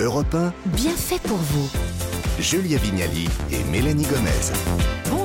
Europe 1, Bien fait pour vous. Julia Vignali et Mélanie Gomez.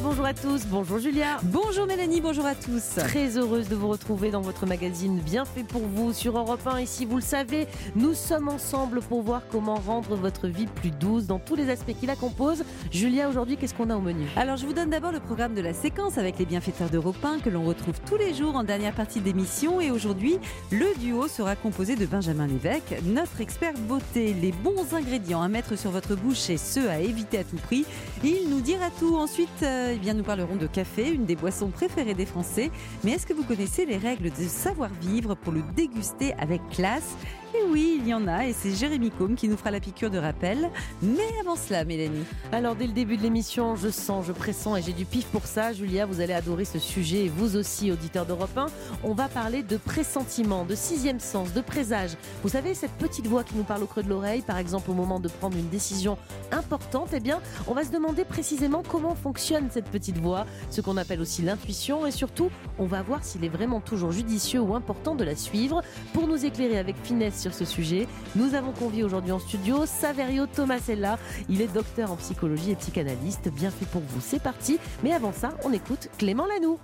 Bonjour à tous, bonjour Julia. Bonjour Mélanie, bonjour à tous. Très heureuse de vous retrouver dans votre magazine Bien fait pour vous sur Europe 1. Et si vous le savez, nous sommes ensemble pour voir comment rendre votre vie plus douce dans tous les aspects qui la composent. Julia, aujourd'hui, qu'est-ce qu'on a au menu? Alors je vous donne d'abord le programme de la séquence avec les bienfaiteurs d'Europe 1 que l'on retrouve tous les jours en dernière partie d'émission. Et aujourd'hui, le duo sera composé de Benjamin Lévesque, notre expert beauté. Les bons ingrédients à mettre sur votre bouche et ceux à éviter à tout prix. Il nous dira tout. Ensuite, euh, eh bien, nous parlerons de café, une des boissons préférées des Français. Mais est-ce que vous connaissez les règles de savoir-vivre pour le déguster avec classe? Et oui, il y en a, et c'est Jérémy Combe qui nous fera la piqûre de rappel. Mais avant cela, Mélanie. Alors, dès le début de l'émission, je sens, je pressens et j'ai du pif pour ça. Julia, vous allez adorer ce sujet, et vous aussi, auditeurs d'Europe 1. On va parler de pressentiment, de sixième sens, de présage. Vous savez, cette petite voix qui nous parle au creux de l'oreille, par exemple au moment de prendre une décision importante, eh bien, on va se demander précisément comment fonctionne cette petite voix, ce qu'on appelle aussi l'intuition, et surtout, on va voir s'il est vraiment toujours judicieux ou important de la suivre. Pour nous éclairer avec finesse ce sujet, nous avons convié aujourd'hui en studio Saverio Tomasella. Il est docteur en psychologie et psychanalyste. Bien fait pour vous, c'est parti. Mais avant ça, on écoute Clément Lanoux.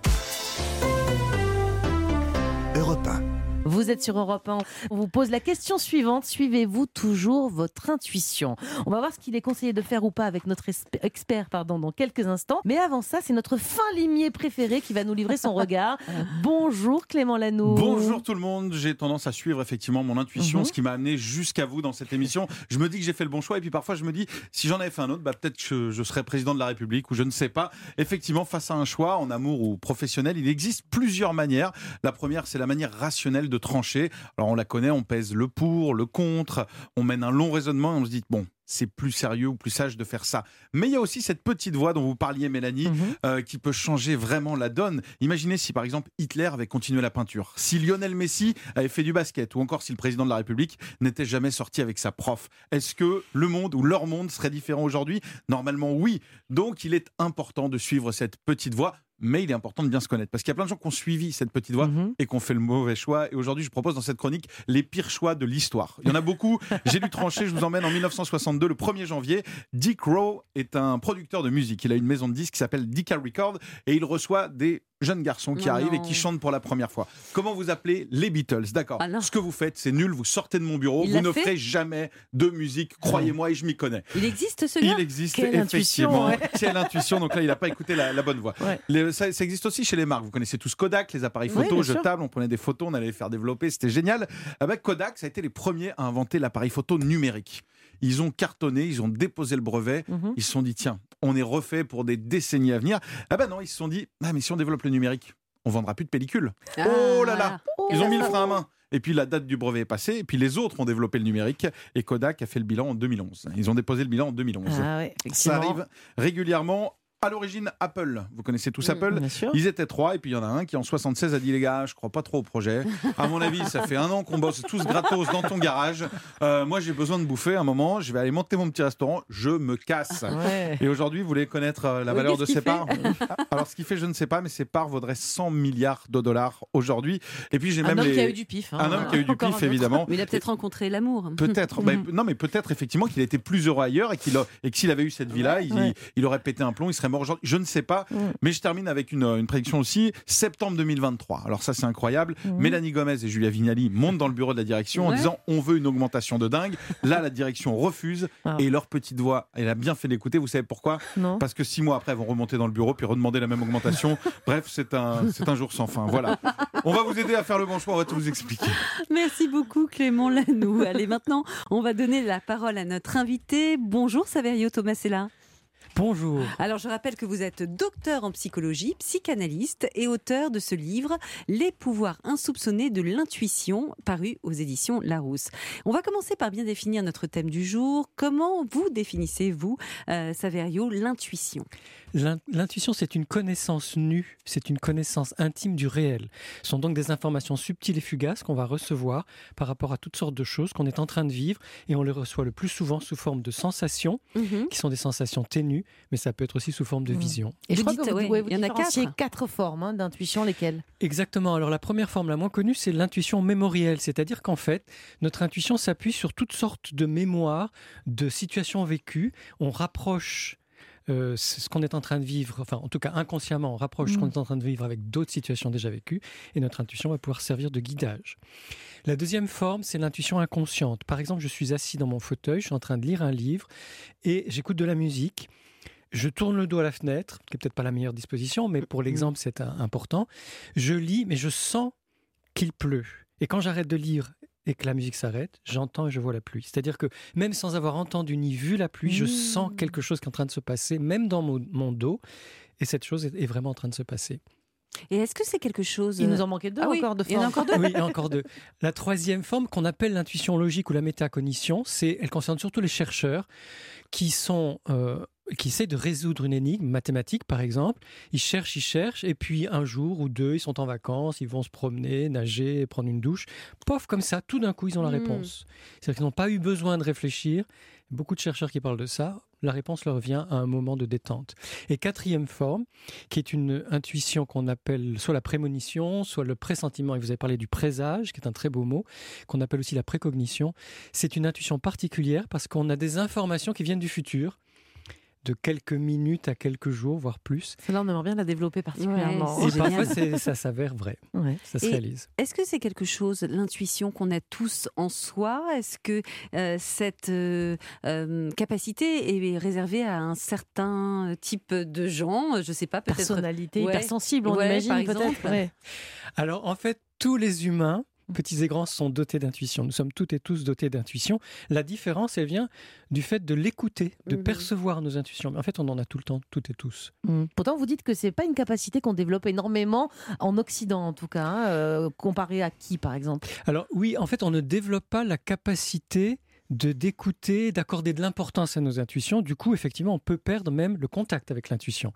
Europe 1. Vous êtes sur Europe 1. On vous pose la question suivante. Suivez-vous toujours votre intuition? On va voir ce qu'il est conseillé de faire ou pas avec notre expert pardon, dans quelques instants. Mais avant ça, c'est notre fin limier préféré qui va nous livrer son regard. Bonjour Clément Lanoux. Bonjour tout le monde, j'ai tendance à suivre effectivement mon intuition, Mhm. ce qui m'a amené jusqu'à vous dans cette émission. Je me dis que j'ai fait le bon choix et puis parfois je me dis si j'en avais fait un autre, bah, peut-être que je serais président de la République ou je ne sais pas. Effectivement, face à un choix en amour ou professionnel, il existe plusieurs manières. La première, c'est la manière rationnelle de trancher. Alors on la connaît, on pèse le pour, le contre, on mène un long raisonnement et on se dit bon, c'est plus sérieux ou plus sage de faire ça. Mais il y a aussi cette petite voix dont vous parliez, Mélanie, Mhm. euh, qui peut changer vraiment la donne. Imaginez si par exemple Hitler avait continué la peinture, si Lionel Messi avait fait du basket, ou encore si le président de la République n'était jamais sorti avec sa prof. Est-ce que le monde ou leur monde serait différent aujourd'hui? Normalement oui. Donc il est important de suivre cette petite voix. Mais il est important de bien se connaître parce qu'il y a plein de gens qui ont suivi cette petite voix Mhm. et qu'on fait le mauvais choix. Et aujourd'hui, je propose dans cette chronique les pires choix de l'histoire. Il y en a beaucoup. J'ai lu trancher. Je vous emmène en 1962, le 1er janvier. Dick Rowe est un producteur de musique. Il a une maison de disques qui s'appelle Dicka Record et il reçoit des jeunes garçons qui arrivent et qui chantent pour la première fois. Comment vous appelez les Beatles? D'accord. Ah. Ce que vous faites, c'est nul. Vous sortez de mon bureau. Il vous ne ferez jamais de musique. Croyez-moi, et je m'y connais. Il existe ce gars Il existe Quelle effectivement. intuition, ouais. Quelle intuition. Donc là, il n'a pas écouté la, la bonne voix. Ouais. Les- ça, ça existe aussi chez les marques. Vous connaissez tous Kodak, les appareils photo sûr. jetables. On prenait des photos, on allait les faire développer. C'était génial. Ah bah, Kodak, ça a été les premiers à inventer l'appareil photo numérique. Ils ont cartonné, ils ont déposé le brevet. Mhm. Ils se sont dit, tiens, on est refait pour des décennies à venir. Ah ben non, ils se sont dit, ah mais si on développe le numérique, on vendra plus de pellicules. Oh là là Ils ont mis le frein à main. Et puis la date du brevet est passée, et puis les autres ont développé le numérique, et Kodak a fait le bilan en 2011. Ils ont déposé le bilan en 2011. Ah ouais, Ça arrive régulièrement. À l'origine, Apple. Vous connaissez tous Mm, Apple Bien sûr. Ils étaient trois, et puis il y en a un qui en 76 a dit les gars, je crois pas trop au projet. À mon avis, ça fait un an qu'on bosse tous gratos dans ton garage. Euh, moi, j'ai besoin de bouffer un moment. Je vais aller monter mon petit restaurant. Je me casse. Ouais. Et aujourd'hui, vous voulez connaître euh, la Oui, valeur de qu'il parts Alors, ce qui fait, je ne sais pas, mais ces parts vaudraient 100 milliards de dollars aujourd'hui. Et puis, j'ai Un même homme les... qui a eu du pif. hein. Un homme qui a eu du un pif, évidemment. Mais il a peut-être rencontré l'amour. Peut-être. Ben, non, mais peut-être effectivement qu'il était plus heureux ailleurs et qu'il a- et que s'il avait eu cette vie-là, il, Ouais. il aurait pété un plomb, il serait mort aujourd'hui. Je ne sais pas. Mhm. Mais je termine avec une, une prédiction aussi. Septembre 2023. Alors ça, c'est incroyable. Mhm. Mélanie Gomez et Julia Vignali montent dans le bureau de la direction en disant on veut une augmentation de dingue. Là, la direction refuse Ah. et leur petite voix, elle a bien fait d'écouter. Vous savez pourquoi? Non. Parce que six mois après, elles vont remonter dans le bureau puis redemander la même augmentation. Bref, c'est un, c'est un jour sans fin. Voilà. On va vous aider à faire le bon choix. On va tout vous expliquer. Merci beaucoup Clément Lanoux. Allez, maintenant, on va donner la parole à notre invité. Bonjour Saverio Tomasella. Bonjour. Alors, je rappelle que vous êtes docteur en psychologie, psychanalyste et auteur de ce livre Les pouvoirs insoupçonnés de l'intuition, paru aux éditions Larousse. On va commencer par bien définir notre thème du jour. Comment vous définissez-vous, euh, Saverio, l'intuition? L'in- L'intuition, c'est une connaissance nue, c'est une connaissance intime du réel. Ce sont donc des informations subtiles et fugaces qu'on va recevoir par rapport à toutes sortes de choses qu'on est en train de vivre et on les reçoit le plus souvent sous forme de sensations, qui sont des sensations ténues, mais ça peut être aussi sous forme de Mmh. vision. Et je Vous crois dites, que vous, ouais, vous il y en a quatre. quatre formes hein, d'intuition, lesquelles? Exactement. Alors la première forme la moins connue, c'est l'intuition mémorielle, c'est-à-dire qu'en fait, notre intuition s'appuie sur toutes sortes de mémoires, de situations vécues. On rapproche euh, ce qu'on est en train de vivre, enfin en tout cas inconsciemment, on rapproche ce qu'on Mm. est en train de vivre avec d'autres situations déjà vécues, et notre intuition va pouvoir servir de guidage. La deuxième forme, c'est l'intuition inconsciente. Par exemple, je suis assis dans mon fauteuil, je suis en train de lire un livre, et j'écoute de la musique. Je tourne le dos à la fenêtre, qui est peut-être pas la meilleure disposition, mais pour l'exemple, c'est important. Je lis, mais je sens qu'il pleut. Et quand j'arrête de lire et que la musique s'arrête, j'entends et je vois la pluie. C'est-à-dire que même sans avoir entendu ni vu la pluie, je sens quelque chose qui est en train de se passer, même dans mon, mon dos. Et cette chose est, est vraiment en train de se passer. Et est-ce que c'est quelque chose Il nous en manquait deux Ah oui, encore de il y en a formes. encore deux. Oui, et encore deux. La troisième forme qu'on appelle l'intuition logique ou la métacognition, c'est, elle concerne surtout les chercheurs qui sont, euh, qui essaient de résoudre une énigme mathématique, par exemple. Ils cherchent, ils cherchent, et puis un jour ou deux, ils sont en vacances, ils vont se promener, nager, prendre une douche. Pof, comme ça, tout d'un coup, ils ont la Mm. réponse. C'est-à-dire qu'ils n'ont pas eu besoin de réfléchir. Beaucoup de chercheurs qui parlent de ça. La réponse leur vient à un moment de détente. Et quatrième forme, qui est une intuition qu'on appelle soit la prémonition, soit le pressentiment. Et vous avez parlé du présage, qui est un très beau mot, qu'on appelle aussi la précognition. C'est une intuition particulière parce qu'on a des informations qui viennent du futur, de quelques minutes à quelques jours, voire plus. Celle-là, on aimerait bien la développer particulièrement. Ouais, Et parfois, ça s'avère vrai, Ouais. ça se Et- réalise. Est-ce que c'est quelque chose, l'intuition qu'on a tous en soi? Est-ce que euh, cette euh, euh, capacité est réservée à un certain type de gens? Je sais pas, peut-être. Personnalité Ouais. hypersensible, on Ouais, imagine par peut-être. Alors, en fait, tous les humains. Petits et grands, sont dotés d'intuition. Nous sommes toutes et tous dotés d'intuition. La différence, elle vient du fait de l'écouter, de Mhm. percevoir nos intuitions. Mais en fait, on en a tout le temps, toutes et tous. Mm. Pourtant, vous dites que c'est pas une capacité qu'on développe énormément en Occident, en tout cas, hein, euh, comparé à qui, par exemple? Alors oui, en fait, on ne développe pas la capacité de d'écouter, d'accorder de l'importance à nos intuitions. Du coup, effectivement, on peut perdre même le contact avec l'intuition.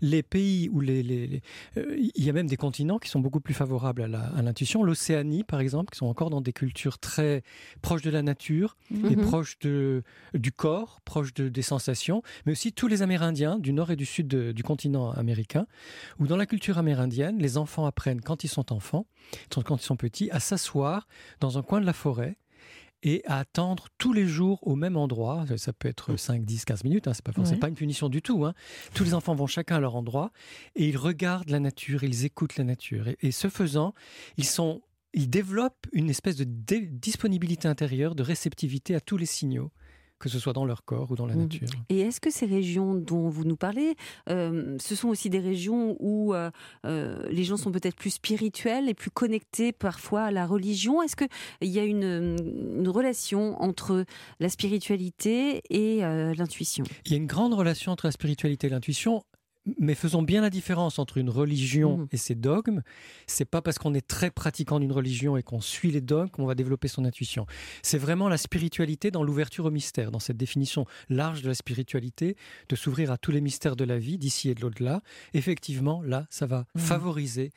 Les pays où les, les- les- euh, il y a même des continents qui sont beaucoup plus favorables à l'intuition. L'Océanie, par exemple, qui sont encore dans des cultures très proches de la nature et Mhm. proches de, du corps, proches de, des sensations, mais aussi tous les Amérindiens du nord et du sud de- du continent américain, où dans la culture amérindienne, les enfants apprennent quand ils sont enfants, quand ils sont petits, à s'asseoir dans un coin de la forêt et à attendre tous les jours au même endroit. Ça peut être 5, 10, 15 minutes, hein, c'est pas, Ouais. pas une punition du tout. hein. Tous les enfants vont chacun à leur endroit et ils regardent la nature, ils écoutent la nature. Et, et ce faisant, ils sont... Ils développent une espèce de disponibilité intérieure, de réceptivité à tous les signaux, que ce soit dans leur corps ou dans la Mhm. nature. Et est-ce que ces régions dont vous nous parlez, euh, ce sont aussi des régions où euh, euh, les gens sont peut-être plus spirituels et plus connectés parfois à la religion? Est-ce qu'il y a une, une relation entre la spiritualité et euh, l'intuition? Il y a une grande relation entre la spiritualité et l'intuition. Mais faisons bien la différence entre une religion Mhm. et ses dogmes. C'est pas parce qu'on est très pratiquant d'une religion et qu'on suit les dogmes qu'on va développer son intuition. C'est vraiment la spiritualité dans l'ouverture au mystère, dans cette définition large de la spiritualité, de s'ouvrir à tous les mystères de la vie, d'ici et de l'au-delà. Effectivement, là, ça va Mhm. favoriser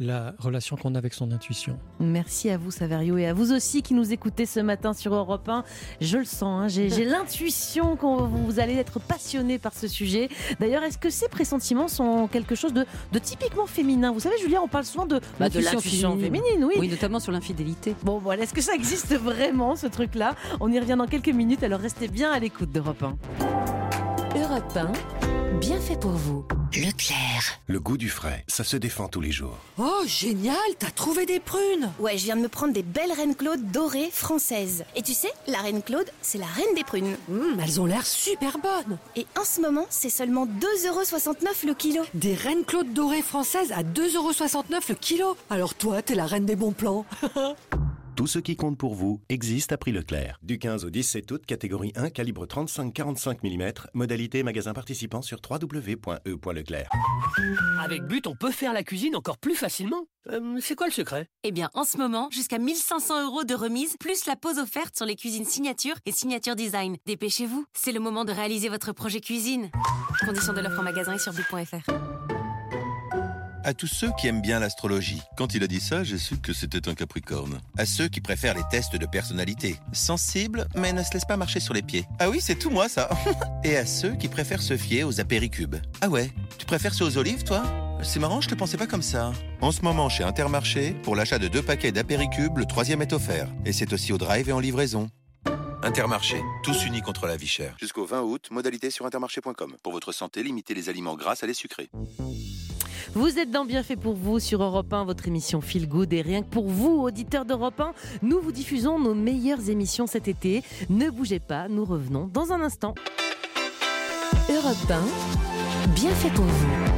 la relation qu'on a avec son intuition. Merci à vous, Saverio, et à vous aussi qui nous écoutez ce matin sur Europe 1. Je le sens, hein, j'ai j'ai l'intuition que vous allez être passionné par ce sujet. D'ailleurs, est-ce que ces pressentiments sont quelque chose de, de typiquement féminin? Vous savez, Julien, on parle souvent de Bah, de l'intuition l'intuition féminine, oui. Oui, notamment sur l'infidélité. Bon, voilà, est-ce que ça existe vraiment, ce truc-là? On y revient dans quelques minutes, alors restez bien à l'écoute d'Europe 1. Europe 1, bien fait pour vous. Leclerc. Le goût du frais, ça se défend tous les jours. Oh, génial, t'as trouvé des prunes Ouais, je viens de me prendre des belles reines Claude dorées françaises. Et tu sais, la reine Claude, c'est la reine des prunes. Hum, Elles ont l'air super bonnes Et en ce moment, c'est seulement 2,69€ le kilo. Des reines Claude dorées françaises à 2,69€ le kilo Alors toi, t'es la reine des bons plans Tout ce qui compte pour vous existe à prix Leclerc. Du 15 au 17 août, catégorie 1, calibre 35-45 mm, modalité magasin participant sur www.e.leclerc. Avec But, on peut faire la cuisine encore plus facilement. Euh, c'est quoi le secret? Eh bien, en ce moment, jusqu'à 1500 euros de remise, plus la pause offerte sur les cuisines signature et signature design. Dépêchez-vous, c'est le moment de réaliser votre projet cuisine. Conditions de l'offre en magasin et sur but.fr. À tous ceux qui aiment bien l'astrologie. Quand il a dit ça, j'ai su que c'était un capricorne. À ceux qui préfèrent les tests de personnalité. Sensibles, mais ne se laissent pas marcher sur les pieds. Ah oui, c'est tout moi ça. Et à ceux qui préfèrent se fier aux apéricubes. Ah ouais, tu préfères ceux aux olives toi? C'est marrant, je te pensais pas comme ça. En ce moment, chez Intermarché, pour l'achat de deux paquets d'apéricubes, le troisième est offert. Et c'est aussi au drive et en livraison. Intermarché, tous unis contre la vie chère. Jusqu'au 20 août, modalité sur intermarché.com. Pour votre santé, limitez les aliments gras à les sucrés. Vous êtes dans Bien fait pour vous sur Europe 1, votre émission Feel Good. Et rien que pour vous, auditeurs d'Europe 1, nous vous diffusons nos meilleures émissions cet été. Ne bougez pas, nous revenons dans un instant. Europe 1, Bien fait pour vous.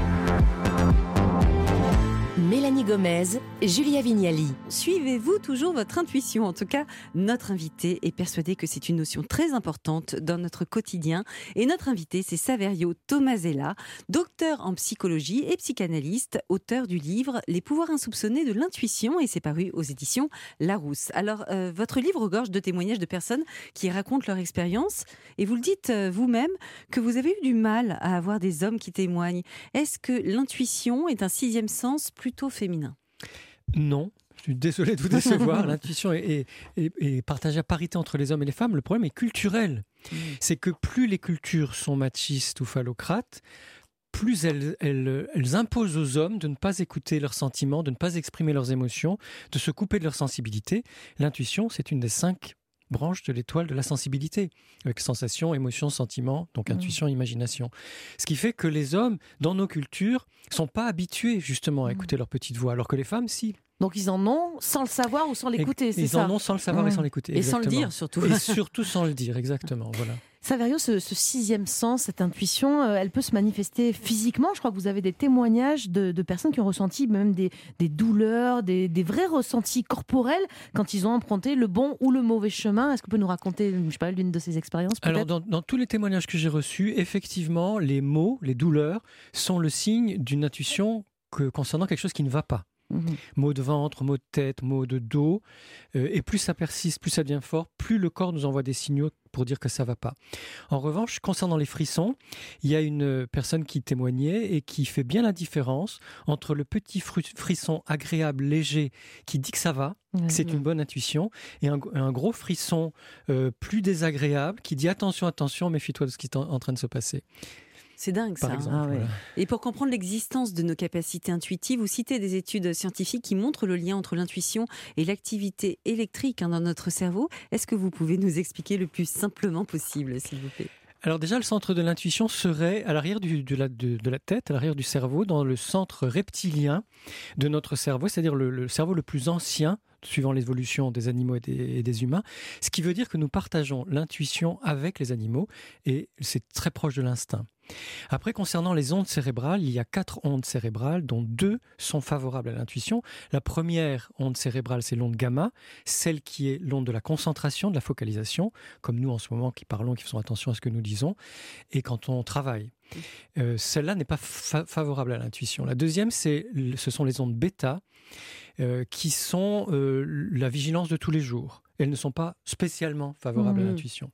Mélanie Gomez, Julia Vignali. Suivez-vous toujours votre intuition En tout cas, notre invité est persuadé que c'est une notion très importante dans notre quotidien. Et notre invité, c'est Saverio Tomasella, docteur en psychologie et psychanalyste, auteur du livre Les pouvoirs insoupçonnés de l'intuition et c'est paru aux éditions Larousse. Alors, euh, votre livre regorge de témoignages de personnes qui racontent leur expérience et vous le dites euh, vous-même que vous avez eu du mal à avoir des hommes qui témoignent. Est-ce que l'intuition est un sixième sens plutôt féminin Non. Je suis désolé de vous décevoir. L'intuition est, partagée à parité entre les hommes et les femmes. Le problème est culturel. C'est que plus les cultures sont machistes ou phallocrates, plus elles, elles, imposent aux hommes de ne pas écouter leurs sentiments, de ne pas exprimer leurs émotions, de se couper de leur sensibilité. L'intuition, c'est une des cinq branches de l'étoile de la sensibilité, avec sensation, émotion, sentiment, donc mm. intuition, imagination. Ce qui fait que les hommes, dans nos cultures, sont pas habitués justement à mm. écouter leur petite voix, alors que les femmes, si. Donc ils en ont sans le savoir ou sans l'écouter, c'est ça Ils en ont sans le savoir et sans l'écouter. Et sans le dire surtout. Et surtout sans le dire, exactement. Voilà. Saverio, ce, sixième sens, cette intuition, euh, elle peut se manifester physiquement. Je crois que vous avez des témoignages de, personnes qui ont ressenti même des, douleurs, des, vrais ressentis corporels quand ils ont emprunté le bon ou le mauvais chemin. Est-ce que vous pouvez nous raconter, je sais l'une de ces expériences Alors, dans, dans, tous les témoignages que j'ai reçus, effectivement, les mots, les douleurs sont le signe d'une intuition que, concernant quelque chose qui ne va pas. Mhm. Maux de ventre, maux de tête, maux de dos. Euh, et plus ça persiste, plus ça devient fort, plus le corps nous envoie des signaux pour dire que ça va pas. En revanche, concernant les frissons, il y a une personne qui témoignait et qui fait bien la différence entre le petit frisson agréable, léger, qui dit que ça va, c'est une bonne intuition, et un, gros frisson euh, plus désagréable qui dit attention, attention, méfie-toi de ce qui est en train de se passer. C'est dingue ça. Ah Et pour comprendre l'existence de nos capacités intuitives, vous citez des études scientifiques qui montrent le lien entre l'intuition et l'activité électrique hein, dans notre cerveau. Est-ce que vous pouvez nous expliquer le plus simplement possible, s'il vous plaît? Alors déjà, le centre de l'intuition serait à l'arrière de, la, de, la, tête, à l'arrière du cerveau, dans le centre reptilien de notre cerveau, c'est-à-dire le, cerveau le plus ancien suivant l'évolution des animaux et des, humains, ce qui veut dire que nous partageons l'intuition avec les animaux et c'est très proche de l'instinct. Après, concernant les ondes cérébrales, il y a quatre ondes cérébrales, dont deux sont favorables à l'intuition. La première onde cérébrale, c'est l'onde gamma, celle qui est l'onde de la concentration, de la focalisation, comme nous en ce moment qui parlons, qui faisons attention à ce que nous disons, et quand on travaille. Euh, celle-là n'est pas favorable à l'intuition. La deuxième, c'est, ce sont les ondes bêta, euh, qui sont euh, la vigilance de tous les jours. Elles ne sont pas spécialement favorables à mmh. l'intuition.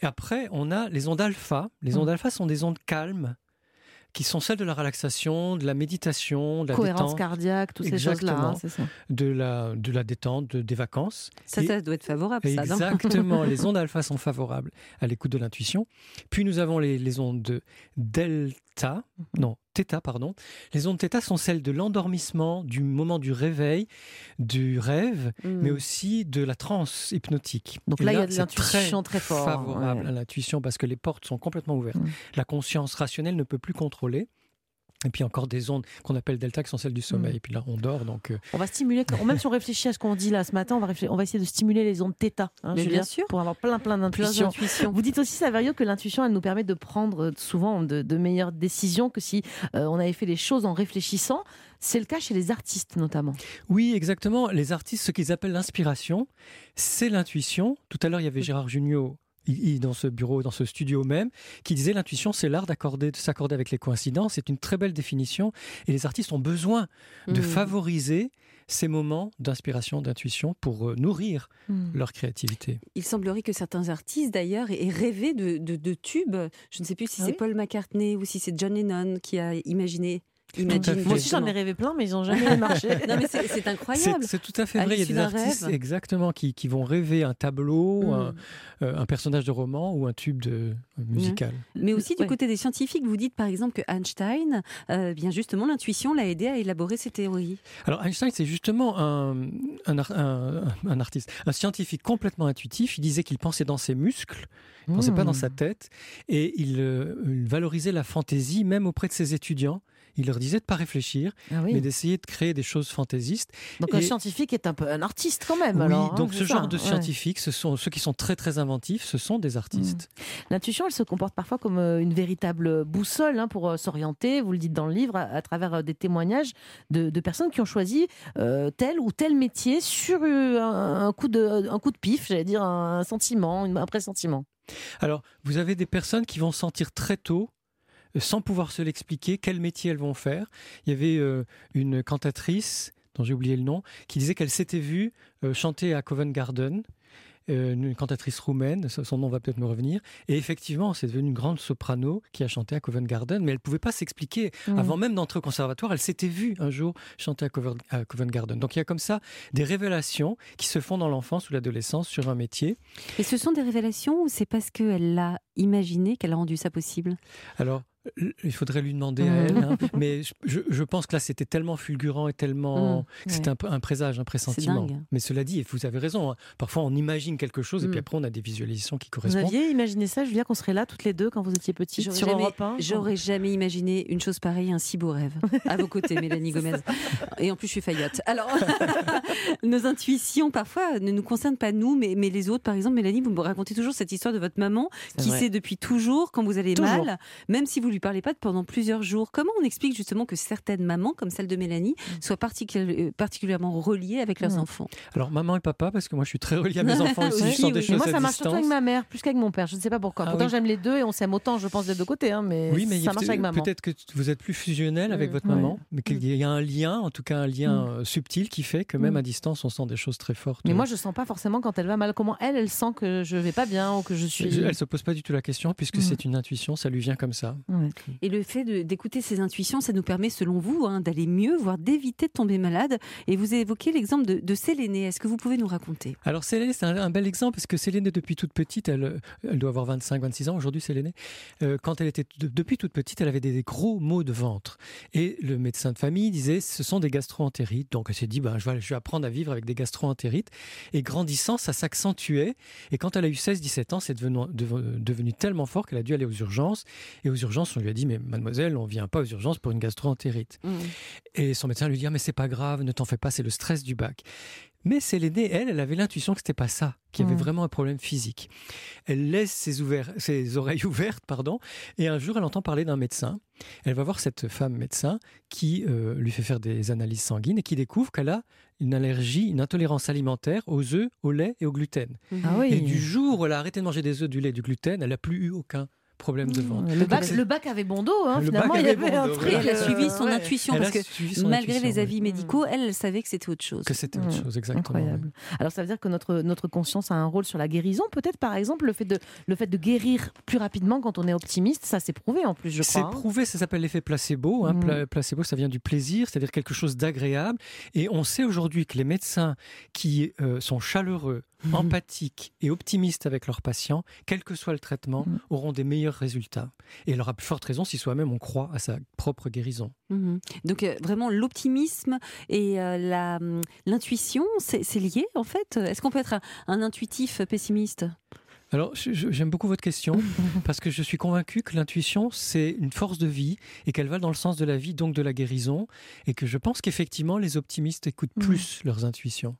Et après, on a les ondes alpha. Les ondes mmh. alpha sont des ondes calmes qui sont celles de la relaxation, de la méditation, de la cohérence cardiaque, toutes ces choses-là, hein, c'est ça. De la de la détente, des vacances. Ça, ça doit être favorable. Ça, exactement. les ondes alpha sont favorables à l'écoute de l'intuition. Puis nous avons les, les ondes de delta, mhm. non Pardon. Les ondes Theta sont celles de l'endormissement, du moment du réveil, du rêve, mm. mais aussi de la transe hypnotique. Donc là, il y a de l'intuition très, très favorable à l'intuition parce que les portes sont complètement ouvertes. Mm. La conscience rationnelle ne peut plus contrôler. Et puis encore des ondes qu'on appelle delta qui sont celles du sommeil. Mm. Et puis là, on dort. Donc euh, On va stimuler, même si on réfléchit à ce qu'on dit là ce matin, on va, on va essayer de stimuler les ondes θ. Hein, bien sûr. Pour avoir plein, plein d'intuitions. Vous dites aussi, Saverio, que l'intuition, elle nous permet de prendre euh, souvent de, meilleures décisions que si euh, on avait fait les choses en réfléchissant. C'est le cas chez les artistes notamment. Oui, exactement. Les artistes, ce qu'ils appellent l'inspiration, c'est l'intuition. Tout à l'heure, il y avait Gérard Jugnot dans ce bureau, dans ce studio même, qui disait l'intuition, c'est l'art d'accorder, de s'accorder avec les coïncidences. C'est une très belle définition. Et les artistes ont besoin de mmh. favoriser ces moments d'inspiration, d'intuition pour euh, nourrir mmh. leur créativité. Il semblerait que certains artistes, d'ailleurs, aient rêvé de, de, tubes. Je ne sais plus si ah c'est Paul McCartney ou si c'est John Lennon qui a imaginé Imagine Moi aussi, j'en ai rêvé plein, mais ils n'ont jamais marché. non, mais c'est c'est incroyable. C'est tout à fait À vrai. Il y a des artistes rêve. exactement qui, qui vont rêver un tableau, Mm. un, euh, un personnage de roman ou un tube de, euh, musical. Mais aussi du Ouais. côté des scientifiques, vous dites par exemple que Einstein, euh, bien justement, l'intuition l'a aidé à élaborer ses théories. Alors Einstein, c'est justement un, un, ar- un- un artiste, un scientifique complètement intuitif. Il disait qu'il pensait dans ses muscles, il pensait pas dans Mmh. sa tête, et il, euh, il valorisait la fantaisie même auprès de ses étudiants. Il leur disait de pas réfléchir, Ah oui. mais d'essayer de créer des choses fantaisistes. Donc un scientifique est un peu un artiste quand même. oui, alors, hein, donc ce ça, genre de ouais. scientifiques, ce sont ceux qui sont très très inventifs, ce sont des artistes. L'intuition, elle se comporte parfois comme euh, une véritable boussole hein, pour euh, s'orienter, vous le dites dans le livre, à, à travers euh, des témoignages de, de personnes qui ont choisi euh, tel ou tel métier sur un, un coup, de, un coup de pif, j'allais dire un sentiment, un pressentiment. Alors, vous avez des personnes qui vont sentir très tôt, sans pouvoir se l'expliquer, quel métier elles vont faire. Il y avait euh, une cantatrice, dont j'ai oublié le nom, qui disait qu'elle s'était vue euh, chanter à Covent Garden. euh, une cantatrice roumaine, son nom va peut-être me revenir, et effectivement, c'est devenu une grande soprano qui a chanté à Covent Garden, mais elle pouvait pas s'expliquer. Mmh. Avant même d'entrer au conservatoire, elle s'était vue un jour chanter à Covent, à Covent Garden. Donc il y a comme ça des révélations qui se font dans l'enfance ou l'adolescence sur un métier. Et ce sont des révélations ou c'est parce qu'elle l'a imaginé qu'elle a rendu ça possible? Alors, il faudrait lui demander à Mhm. elle, hein. mais je, je- pense que là c'était tellement fulgurant et tellement que c'était un, peu- un présage, un pressentiment. Mais cela dit, et vous avez raison, hein, parfois on imagine quelque chose et puis après on a des visualisations qui Vous correspondent. aviez imaginé ça, Julia, qu'on serait là toutes les deux quand vous étiez J'aurais sur jamais- Europe 1 J'aurais jamais imaginé une chose pareille, un si beau rêve. À vos côtés, Mélanie Gomez. Et en plus, je suis faillotte. Alors, nos intuitions, parfois, ne nous concernent pas nous, mais, mais les autres. Par exemple, Mélanie, vous me racontez toujours cette histoire de votre maman qui vrai. sait depuis toujours quand vous allez Toujours. mal, même si vous lui parlez pas pendant plusieurs jours. Comment on explique justement que certaines mamans, comme celle de Mélanie, soient particu- euh, particulièrement reliées avec leurs Mm. enfants Alors maman et papa, parce que moi je suis très relié à mes enfants aussi, Oui, je sens des oui. choses Mais moi, à ça marche surtout avec ma mère, plus qu'avec mon père. Je ne sais pas pourquoi. Ah Pourtant, oui. j'aime les deux et on s'aime autant, je pense, des deux côtés. hein, mais, Oui, mais il y a ça marche avec maman. peut-être que vous êtes plus fusionnel avec Mm, votre maman, mais qu'il y a un lien, en tout cas un lien Mm. euh, subtil qui fait que même Mm. à distance on sent des choses très fortes. Mais moi, je sens pas forcément quand elle va mal. Comment elle, elle sent que je vais pas bien ou que je suis. Elle se pose pas du tout la question puisque Mm. c'est une intuition, ça lui vient comme ça. Ouais. Et le fait d'écouter ses intuitions, ça nous permet, selon vous, hein, d'aller mieux, voire d'éviter de tomber malade. Et vous avez évoqué l'exemple de, de Sélénée. Est-ce que vous pouvez nous raconter? Alors Sélénée, c'est un, un bel exemple parce que Sélénée, depuis toute petite, elle, elle doit avoir 25-26 ans aujourd'hui, Sélénée. Euh, quand elle était de- depuis toute petite, elle avait des, des gros maux de ventre. Et le médecin de famille disait ce sont des gastro-entérites. Donc elle s'est dit ben, je, vais, je vais apprendre à vivre avec des gastro-entérites. Et grandissant, ça s'accentuait. Et quand elle a eu 16-17 ans, c'est devenu, dev- devenu tellement fort qu'elle a dû aller aux urgences. Et aux urgences, on lui a dit mais mademoiselle, on vient pas aux urgences pour une gastro-entérite. Et son médecin lui dit Ah, mais c'est pas grave, ne t'en fais pas, c'est le stress du bac. Mais Sélénée, elle, elle avait l'intuition que c'était pas ça, qu'il y avait Mm. vraiment un problème physique. Elle laisse ses, ouverts- ses oreilles ouvertes, pardon, et un jour, elle entend parler d'un médecin. Elle va voir cette femme médecin qui euh, lui fait faire des analyses sanguines et qui découvre qu'elle a une allergie, une intolérance alimentaire aux œufs, au lait et au gluten. Ah oui. Et du jour où elle a arrêté de manger des œufs, du lait, du gluten, elle n'a plus eu aucun problème de ventre. Le bac, Donc, le bac avait bon dos, hein, Le finalement. il y avait avait bon un truc. Elle a suivi son ouais. intuition, Elle parce que malgré intuition, les oui. avis médicaux, elle, elle savait que c'était autre chose. Que c'était autre Mm. chose, exactement. Incroyable. Alors ça veut dire que notre, notre conscience a un rôle sur la guérison. Peut-être par exemple le fait, de, le fait de guérir plus rapidement quand on est optimiste, ça s'est prouvé en plus, je C'est crois. hein. prouvé, ça s'appelle l'effet placebo. hein. Mm. Pla- placebo, ça vient du plaisir, c'est-à-dire quelque chose d'agréable. Et on sait aujourd'hui que les médecins qui euh, sont chaleureux, Mhm. empathiques et optimistes avec leurs patients, quel que soit le traitement, Mm. auront des meilleurs résultats. Et elle aura plus forte raison si soi-même on croit à sa propre guérison. Mhm. Donc euh, vraiment l'optimisme et euh, hum, l'intuition, c'est c'est lié en fait? Est-ce qu'on peut être un, un intuitif pessimiste? Alors, j'aime beaucoup votre question parce que je suis convaincu que l'intuition, c'est une force de vie et qu'elle va dans le sens de la vie, donc de la guérison. Et que je pense qu'effectivement, les optimistes écoutent Mm. plus leurs intuitions.